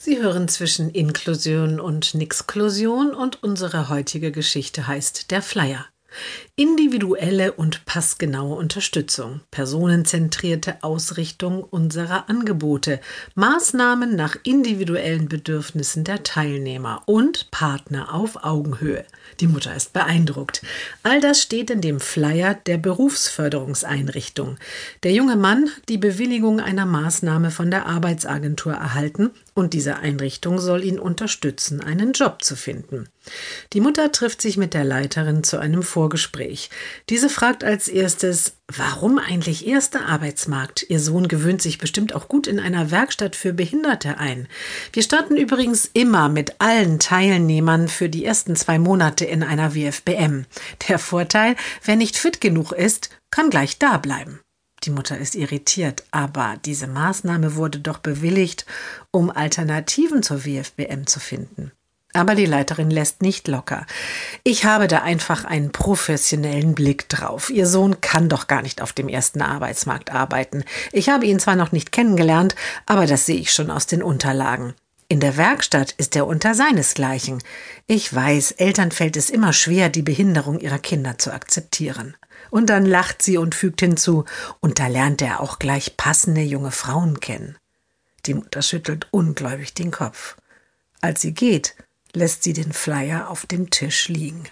Sie hören zwischen Inklusion und Nixklusion und unsere heutige Geschichte heißt Der Flyer. Individuelle und passgenaue Unterstützung, personenzentrierte Ausrichtung unserer Angebote, Maßnahmen nach individuellen Bedürfnissen der Teilnehmer und Partner auf Augenhöhe. Die Mutter ist beeindruckt. All das steht in dem Flyer der Berufsförderungseinrichtung. Der junge Mann hat die Bewilligung einer Maßnahme von der Arbeitsagentur erhalten und diese Einrichtung soll ihn unterstützen, einen Job zu finden. Die Mutter trifft sich mit der Leiterin zu einem Vorgespräch. Diese fragt als erstes, warum eigentlich erster Arbeitsmarkt? Ihr Sohn gewöhnt sich bestimmt auch gut in einer Werkstatt für Behinderte ein. Wir starten übrigens immer mit allen Teilnehmern für die ersten zwei Monate in einer WFBM. Der Vorteil, wer nicht fit genug ist, kann gleich da bleiben. Die Mutter ist irritiert, aber diese Maßnahme wurde doch bewilligt, um Alternativen zur WFBM zu finden. Aber die Leiterin lässt nicht locker. Ich habe da einfach einen professionellen Blick drauf. Ihr Sohn kann doch gar nicht auf dem ersten Arbeitsmarkt arbeiten. Ich habe ihn zwar noch nicht kennengelernt, aber das sehe ich schon aus den Unterlagen. In der Werkstatt ist er unter seinesgleichen. Ich weiß, Eltern fällt es immer schwer, die Behinderung ihrer Kinder zu akzeptieren. Und dann lacht sie und fügt hinzu, und da lernt er auch gleich passende junge Frauen kennen. Die Mutter schüttelt ungläubig den Kopf. Als sie geht, lässt sie den Flyer auf dem Tisch liegen.